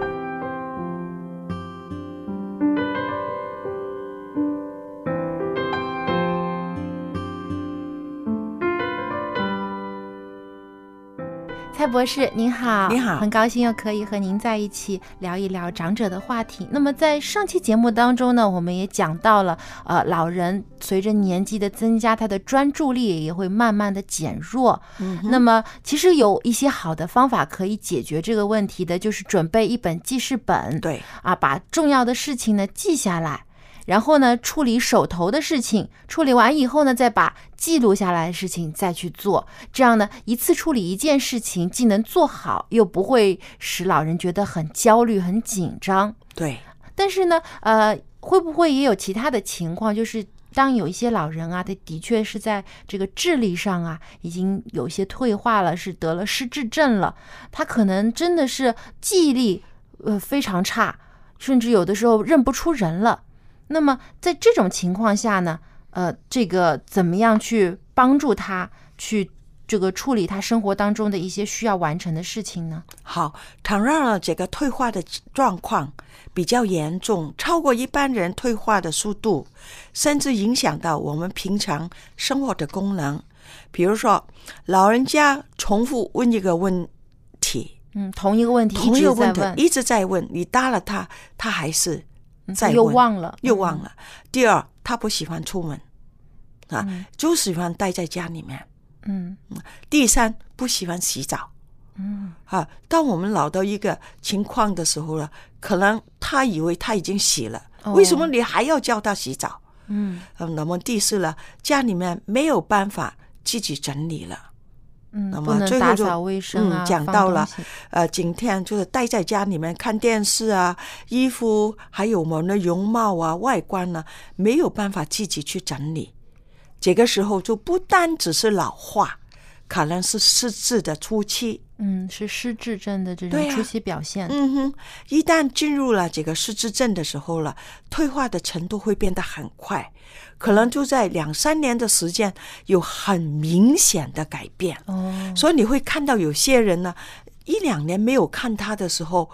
Speaker 1: 蔡蔡博士您好，
Speaker 8: 你好
Speaker 1: 很高兴又可以和您在一起聊一聊长者的话题。那么在上期节目当中呢，我们也讲到了，呃，老人随着年纪的增加，他的专注力也会慢慢的减弱。
Speaker 8: 嗯
Speaker 1: 那么其实有一些好的方法可以解决这个问题的，就是准备一本记事本，
Speaker 8: 对
Speaker 1: 啊，把重要的事情呢记下来。然后呢，处理手头的事情，处理完以后呢，再把记录下来的事情再去做。这样呢，一次处理一件事情，既能做好，又不会使老人觉得很焦虑、很紧张。
Speaker 8: 对，
Speaker 1: 但是呢，呃，会不会也有其他的情况，就是当有一些老人啊，他的确是在这个智力上啊，已经有一些退化了，是得了失智症了，他可能真的是记忆力呃非常差，甚至有的时候认不出人了。那么在这种情况下呢，呃，这个怎么样去帮助他去这个处理他生活当中的一些需要完成的事情呢？
Speaker 8: 好，倘若这个退化的状况比较严重，超过一般人退化的速度，甚至影响到我们平常生活的功能，比如说老人家重复问一个问题，
Speaker 1: 嗯，同一个问题
Speaker 8: 同一个问题一直在问，你答了他，他还是
Speaker 1: 嗯他又忘了
Speaker 8: 又忘了。第二，他不喜欢出门啊，
Speaker 1: 嗯
Speaker 8: 就喜欢待在家里面。
Speaker 1: 嗯
Speaker 8: 第三，不喜欢洗澡。
Speaker 1: 嗯
Speaker 8: 啊，当我们老到一个情况的时候了，可能他以为他已经洗了，
Speaker 1: 哦
Speaker 8: 为什么你还要叫他洗澡？
Speaker 1: 嗯
Speaker 8: 嗯，那么第四呢，家里面没有办法自己整理了。
Speaker 1: 嗯，
Speaker 8: 那么最后就嗯，讲到了，呃，今天就是待在家里面看电视啊，衣服还有我们的容貌啊、外观呢、没有办法自己去整理。这个时候就不单只是老化，可能是失智的初期。
Speaker 1: 嗯，是失智症的这种初期表现。
Speaker 8: 嗯哼，一旦进入了这个失智症的时候了，退化的程度会变得很快，可能就在两三年的时间有很明显的改变。
Speaker 1: 哦，
Speaker 8: 所以你会看到有些人呢，一两年没有看他的时候，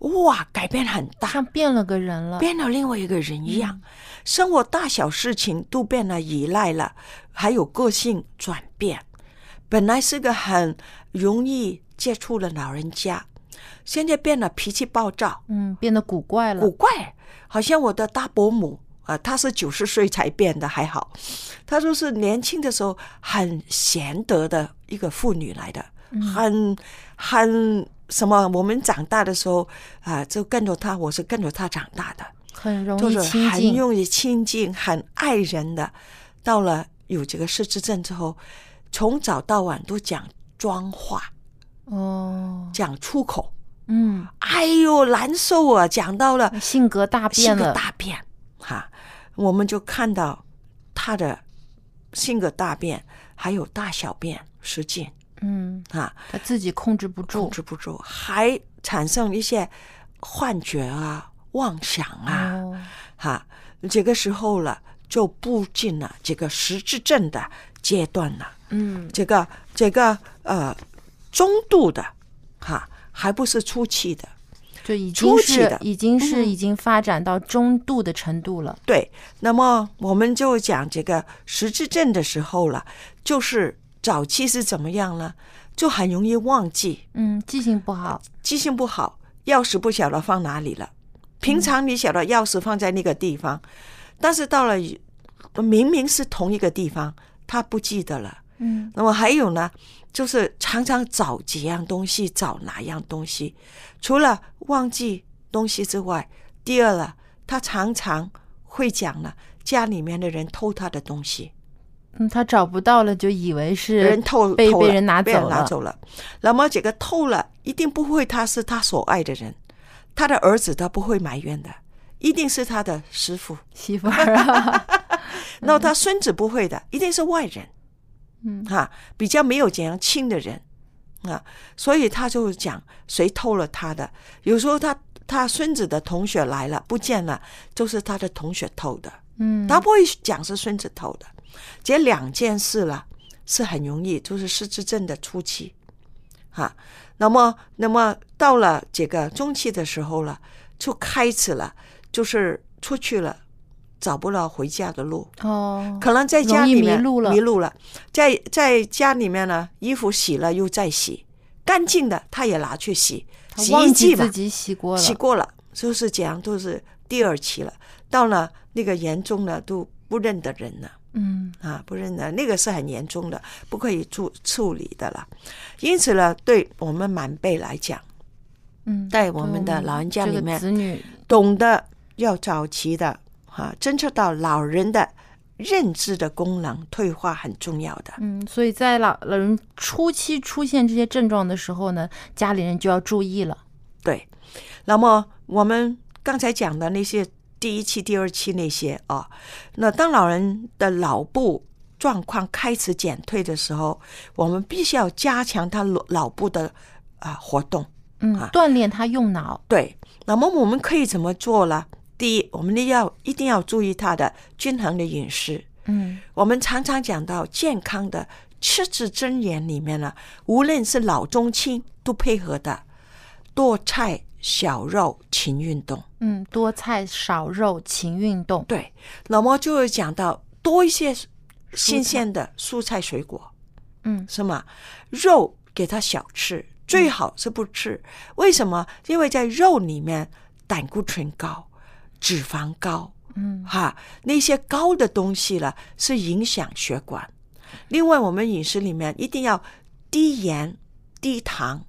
Speaker 8: 哇，改变很大，
Speaker 1: 像变了个人了。
Speaker 8: 变了另外一个人一
Speaker 1: 嗯
Speaker 8: 样，生活大小事情都变得依赖了，还有个性转变。本来是个很容易接触的老人家，现在变得脾气暴躁，
Speaker 1: 嗯，变得古怪了。
Speaker 8: 古怪，好像我的大伯母啊、呃她是九十岁才变的，还好，她就是年轻的时候很贤德的一个妇女来的，很很什么？我们长大的时候啊、就跟着她，我是跟着她长大的，
Speaker 1: 很容易
Speaker 8: 就是
Speaker 1: 亲近。
Speaker 8: 很容易亲近，很爱人的。到了有这个失智症之后，从早到晚都讲脏话，
Speaker 1: 哦，
Speaker 8: 讲出口。
Speaker 1: 嗯，
Speaker 8: 哎呦，难受啊！讲到了
Speaker 1: 性格大变
Speaker 8: 性格
Speaker 1: 了。
Speaker 8: 大变，哈，我们就看到他的性格大变，还有大小便失禁
Speaker 1: 嗯，
Speaker 8: 啊，
Speaker 1: 他自己控制不住
Speaker 8: 控。制不住，还产生一些幻觉啊、妄想啊，
Speaker 1: 哦，
Speaker 8: 哈，这个时候了就步进了这个实质症的阶段了。
Speaker 1: 嗯，
Speaker 8: 这个这个呃中度的，哈，还不是初期的。
Speaker 1: 就已经是
Speaker 8: 初期的
Speaker 1: 已经是
Speaker 8: 嗯
Speaker 1: 已经发展到中度的程度了。
Speaker 8: 对，那么我们就讲这个实质症的时候了，就是早期是怎么样呢？就很容易忘记，
Speaker 1: 嗯，记性不好。
Speaker 8: 记性不好，钥匙不晓得放哪里了。平常你晓得钥匙放在那个地方，但是到了明明是同一个地方，他不记得了。
Speaker 1: 嗯，
Speaker 8: 那么还有呢，就是常常找几样东西，找哪样东西，除了忘记东西之外，第二了，他常常会讲了，家里面的人偷他的东西，
Speaker 1: 嗯，他找不到了，就以为是
Speaker 8: 人偷
Speaker 1: 被被人拿
Speaker 8: 被人
Speaker 1: 走了。
Speaker 8: 拿走了。那么这个偷了，一定不会他是他所爱的人，他的儿子他不会埋怨的，一定是他的师傅
Speaker 1: 媳妇儿啊。[LAUGHS] [LAUGHS]
Speaker 8: 那他孙子不会的，一定是外人。
Speaker 1: 嗯
Speaker 8: 哈，比较没有怎样亲的人啊，所以他就讲谁偷了他的。有时候他他孙子的同学来了不见了，就是他的同学偷的，
Speaker 1: 嗯，
Speaker 8: 他不会讲是孙子偷的。这两件事了是很容易，就是失智症的初期，哈。那么那么到了这个中期的时候了，就开始了，就是出去了。找不到回家的路，
Speaker 1: 哦，
Speaker 8: 可能在家里面
Speaker 1: 迷路了。
Speaker 8: 迷路了，在在家里面呢，衣服洗了又再洗，干净的他也拿去洗，洗衣
Speaker 1: 机自，己洗过了，
Speaker 8: 洗过了，就是这样，都是第二期了。到了那个严重的都不认得人了。
Speaker 1: 嗯。
Speaker 8: 啊，不认得，那个是很严重的，不可以处处理的了。因此呢，对我们满辈来讲，
Speaker 1: 嗯，
Speaker 8: 在我们的老人家里面，
Speaker 1: 子女。
Speaker 8: 懂得要早期的啊，侦测到老人的认知的功能退化很重要的。
Speaker 1: 嗯，所以在老老人初期出现这些症状的时候呢，家里人就要注意了。
Speaker 8: 对，那么我们刚才讲的那些第一期、第二期那些啊，那当老人的脑部状况开始减退的时候，我们必须要加强他脑脑部的啊活动。
Speaker 1: 嗯，
Speaker 8: 啊
Speaker 1: 锻炼他用脑。
Speaker 8: 对，那么我们可以怎么做呢？第一，我们一要一定要注意他的均衡的饮食。
Speaker 1: 嗯
Speaker 8: 我们常常讲到健康的吃字真言里面呢，无论是老中青都配合的多菜少肉勤运动。
Speaker 1: 嗯，多菜少肉勤运动。
Speaker 8: 对，那么就会讲到多一些新鲜的蔬菜水果，
Speaker 1: 嗯
Speaker 8: 是吗？肉给他少吃，最好是不吃。为什么？因为在肉里面胆固醇高，脂肪高，
Speaker 1: 嗯。
Speaker 8: 哈，那些高的东西了是影响血管。另外，我们饮食里面一定要低盐、低糖、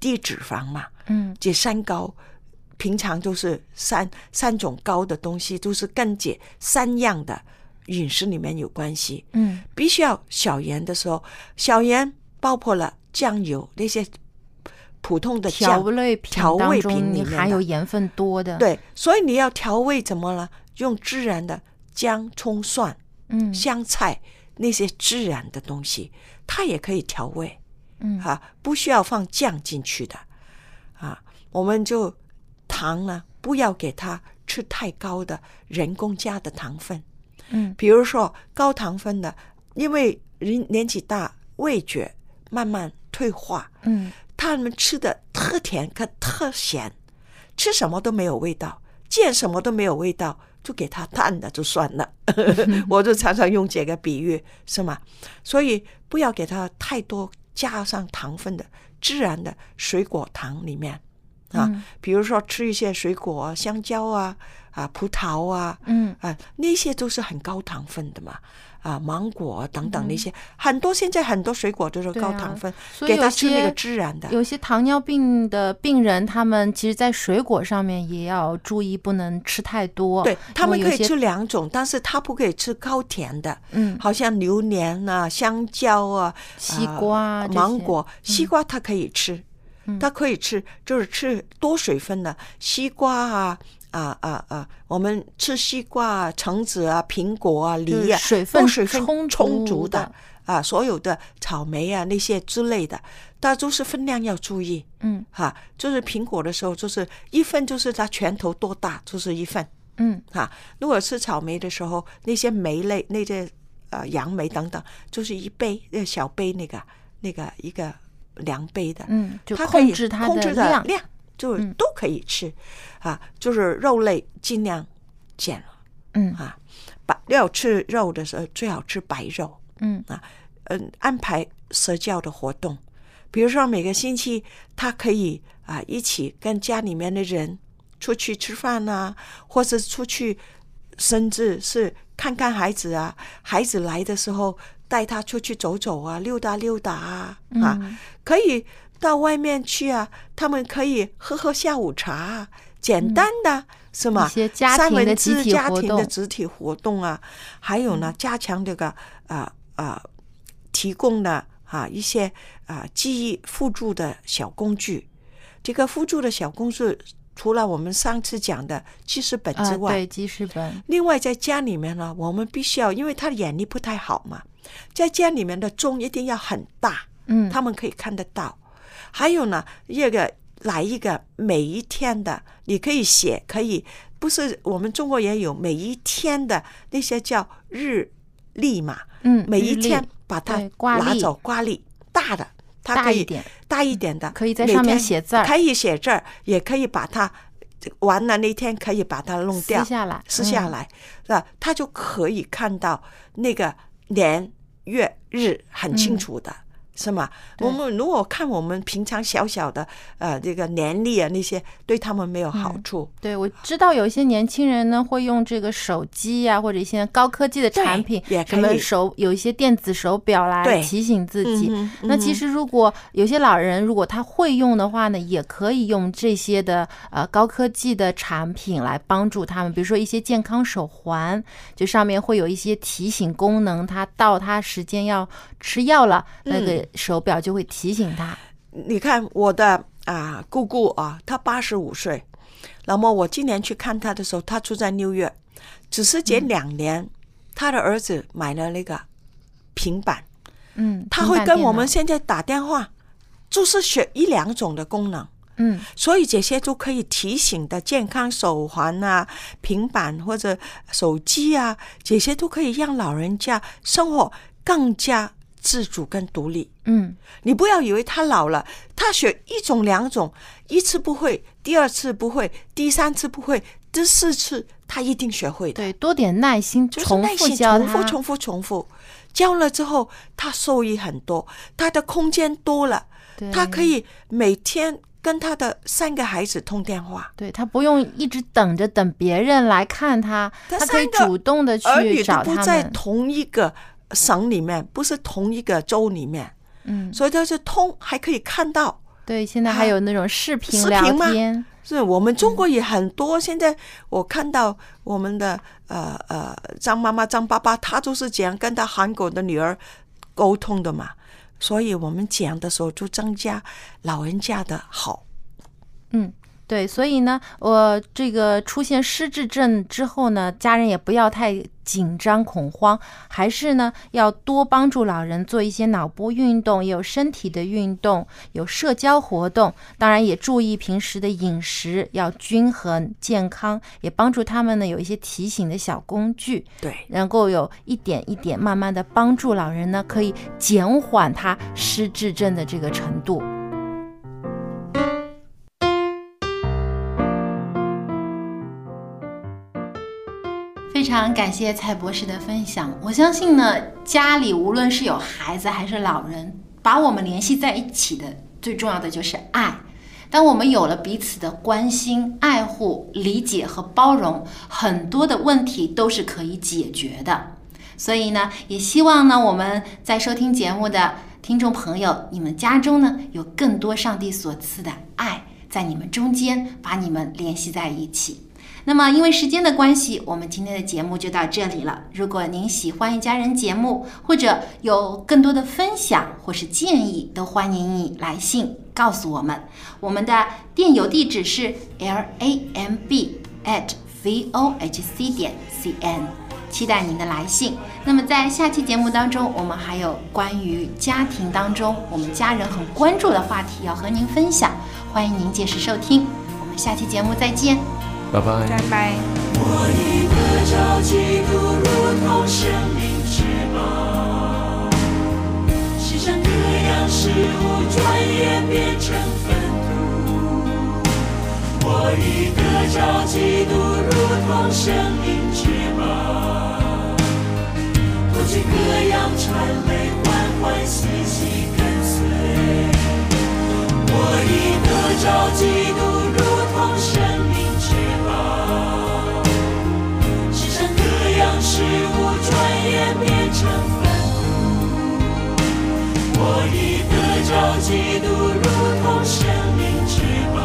Speaker 8: 低脂肪嘛，
Speaker 1: 嗯。
Speaker 8: 这三高，平常都是三三种高的东西，都是跟这三样的饮食里面有关系。
Speaker 1: 嗯。
Speaker 8: 必须要小盐的时候，小盐包括了酱油那些普通的
Speaker 1: 调味品
Speaker 8: 调味品里面的
Speaker 1: 含有盐分多的。，
Speaker 8: 对，所以你要调味怎么了？用自然的姜、葱、蒜、
Speaker 1: 嗯
Speaker 8: 香菜那些自然的东西，它也可以调味。
Speaker 1: 嗯
Speaker 8: 啊，不需要放酱进去的，啊，我们就糖呢，不要给它吃太高的人工加的糖分，
Speaker 1: 嗯
Speaker 8: 比如说高糖分的，因为人年纪大，味觉慢慢退化，
Speaker 1: 嗯
Speaker 8: 他们吃的特甜可特咸，吃什么都没有味道，见什么都没有味道，就给他淡的就算了。[LAUGHS] 我就常常用这个比喻，是吗？所以不要给他太多加上糖分的自然的水果糖里面啊，
Speaker 1: 嗯
Speaker 8: 比如说吃一些水果啊，香蕉啊啊葡萄啊，
Speaker 1: 嗯
Speaker 8: 啊那些都是很高糖分的嘛。啊，芒果啊等等那
Speaker 1: 嗯
Speaker 8: 些、很多，现在很多水果都是高糖分，给他吃那个
Speaker 1: 些
Speaker 8: 自然的。
Speaker 1: 有些糖尿病的病人，他们其实，在水果上面也要注意，不能吃太多。
Speaker 8: 对他们可以吃两种，但是他不可以吃高甜的，
Speaker 1: 嗯
Speaker 8: 好像榴莲啊、香蕉啊、
Speaker 1: 西瓜
Speaker 8: 芒果、西瓜他可以吃，
Speaker 1: 嗯
Speaker 8: 他可以吃，就是吃多水分的西瓜啊。啊啊啊！我们吃西瓜啊、橙子啊、苹果啊、梨啊，都水分
Speaker 1: 充
Speaker 8: 充足
Speaker 1: 足的
Speaker 8: 的啊，所有的草莓啊那些之类的，但都是分量要注意。
Speaker 1: 嗯
Speaker 8: 哈，就是苹果的时候，就是一份就是它拳头多大，就是一份。
Speaker 1: 嗯
Speaker 8: 哈，如果吃草莓的时候，那些莓类、那些呃杨梅等等，就是一杯呃小杯那个那个一个量杯的，
Speaker 1: 嗯，就控制它
Speaker 8: 控制的
Speaker 1: 量。
Speaker 8: 量，就
Speaker 1: 嗯。
Speaker 8: 都可以吃，啊，就是肉类尽量减了
Speaker 1: 嗯。
Speaker 8: 啊，白要吃肉的时候最好吃白肉，
Speaker 1: 嗯。
Speaker 8: 啊，嗯，安排社交的活动，比如说每个星期他可以啊一起跟家里面的人出去吃饭啊，或者出去，甚至是看看孩子啊，孩子来的时候带他出去走走啊，溜达溜达啊，啊，
Speaker 1: 嗯
Speaker 8: 可以到外面去啊，他们可以喝喝下午茶啊，简单的、是吗？
Speaker 1: 嗯一些家
Speaker 8: 三
Speaker 1: 庭的
Speaker 8: 文治家庭的集体活动啊，还有
Speaker 1: 嗯
Speaker 8: 呢，加强这个啊啊、提供的啊一些啊记忆辅助的小工具。这个辅助的小工具，除了我们上次讲的记事本之
Speaker 1: 啊，
Speaker 8: 外，
Speaker 1: 对，记事本。
Speaker 8: 另外在家里面呢，我们必须要，因为他的眼力不太好嘛，在家里面的钟一定要很大，
Speaker 1: 嗯
Speaker 8: 他们可以看得到。还有呢，一个来一个每一天的，你可以写，可以不是我们中国也有每一天的那些叫日历嘛，
Speaker 1: 嗯，
Speaker 8: 每一天把它拿走，挂历大的，它可以
Speaker 1: 大一点，
Speaker 8: 大一点的，
Speaker 1: 可以在上面写字
Speaker 8: 可以写字儿，也可以把它完了那天可以把它弄掉
Speaker 1: 撕下来，嗯
Speaker 8: 撕下来，是吧？他就可以看到那个年月日很清楚的，是吗？我们如果看我们平常小小的呃这个年历啊那些，对他们没有好处。
Speaker 1: 对，我知道有一些年轻人呢会用这个手机呀、或者一些高科技的产品什么手有一些电子手表来提醒自己。那其实如果有些老人如果他会用的话呢，也可以用这些的呃高科技的产品来帮助他们，比如说一些健康手环，就上面会有一些提醒功能，他到他时间要吃药了，那
Speaker 8: 嗯
Speaker 1: 个手表就会提醒他。
Speaker 8: 你看我的啊姑姑啊，她八十五岁，那么我今年去看她的时候，她住在纽约，只是这两年，她的儿子买了那个平板，
Speaker 1: 嗯，
Speaker 8: 他会跟我们现在打电话，就是选一两种的功能。
Speaker 1: 嗯，
Speaker 8: 所以这些都可以提醒的健康手环啊、平板或者手机啊，这些都可以让老人家生活更加自主跟独立。
Speaker 1: 嗯，
Speaker 8: 你不要以为他老了，他学一种两种，一次不会，第二次不会，第三次不会，第四次他一定学会的。
Speaker 1: 对，多点耐心，
Speaker 8: 就是
Speaker 1: 重
Speaker 8: 耐心
Speaker 1: 复教，
Speaker 8: 重复、重复、重复，教了之后，他受益很多，他的空间多了，他可以每天跟他的三个孩子通电话。
Speaker 1: 对他不用一直等着等别人来看他，他可以主动的去找他
Speaker 8: 都不在
Speaker 1: 们。
Speaker 8: 同一个省里面，不是同一个州里面，
Speaker 1: 嗯，
Speaker 8: 所以它是通，还可以看到。
Speaker 1: 对，现在还有那种视频
Speaker 8: 视
Speaker 1: 聊
Speaker 8: 频是我们中国也很多。现在我看到我们的呃呃张妈妈、张爸爸，他都是这样跟他韩国的女儿沟通的嘛。所以我们讲的时候就增加老人家的好。
Speaker 1: 嗯，对，所以呢，我这个出现失智症之后呢，家人也不要太紧张恐慌，还是呢要多帮助老人做一些脑部运动，也有身体的运动，有社交活动，当然也注意平时的饮食要均衡健康，也帮助他们呢有一些提醒的小工具，
Speaker 8: 对，
Speaker 1: 能够有一点一点慢慢的帮助老人呢，可以减缓他失智症的这个程度。非常感谢蔡博士的分享。我相信呢，家里无论是有孩子还是老人，把我们联系在一起的最重要的就是爱。当我们有了彼此的关心、爱护、理解和包容，很多的问题都是可以解决的。所以呢，也希望呢，我们在收听节目的听众朋友，你们家中呢有更多上帝所赐的爱，在你们中间把你们联系在一起。那么，因为时间的关系，我们今天的节目就到这里了。如果您喜欢一家人节目，或者有更多的分享或是建议，都欢迎你来信告诉我们。我们的电邮地址是 l a m b at v o h c 点 c n，期待您的来信。那么在下期节目当中，我们还有关于家庭当中我们家人很关注的话题要和您分享，欢迎您届时收听。我们下期节目再见。
Speaker 3: 拜拜。
Speaker 2: 拜拜。
Speaker 4: 我已得着基督，如同生命之宝。世上各样事物转眼变成粪土。我已得着基督，如同生命之宝。脱去各样谄媚，欢欢喜喜跟随。我已得着基督，如同生转眼变成粪土我已得如同生命之宝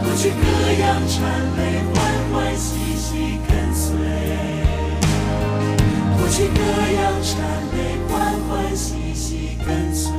Speaker 4: 过去各样谄媚欢欢喜喜跟随欢欢喜喜跟随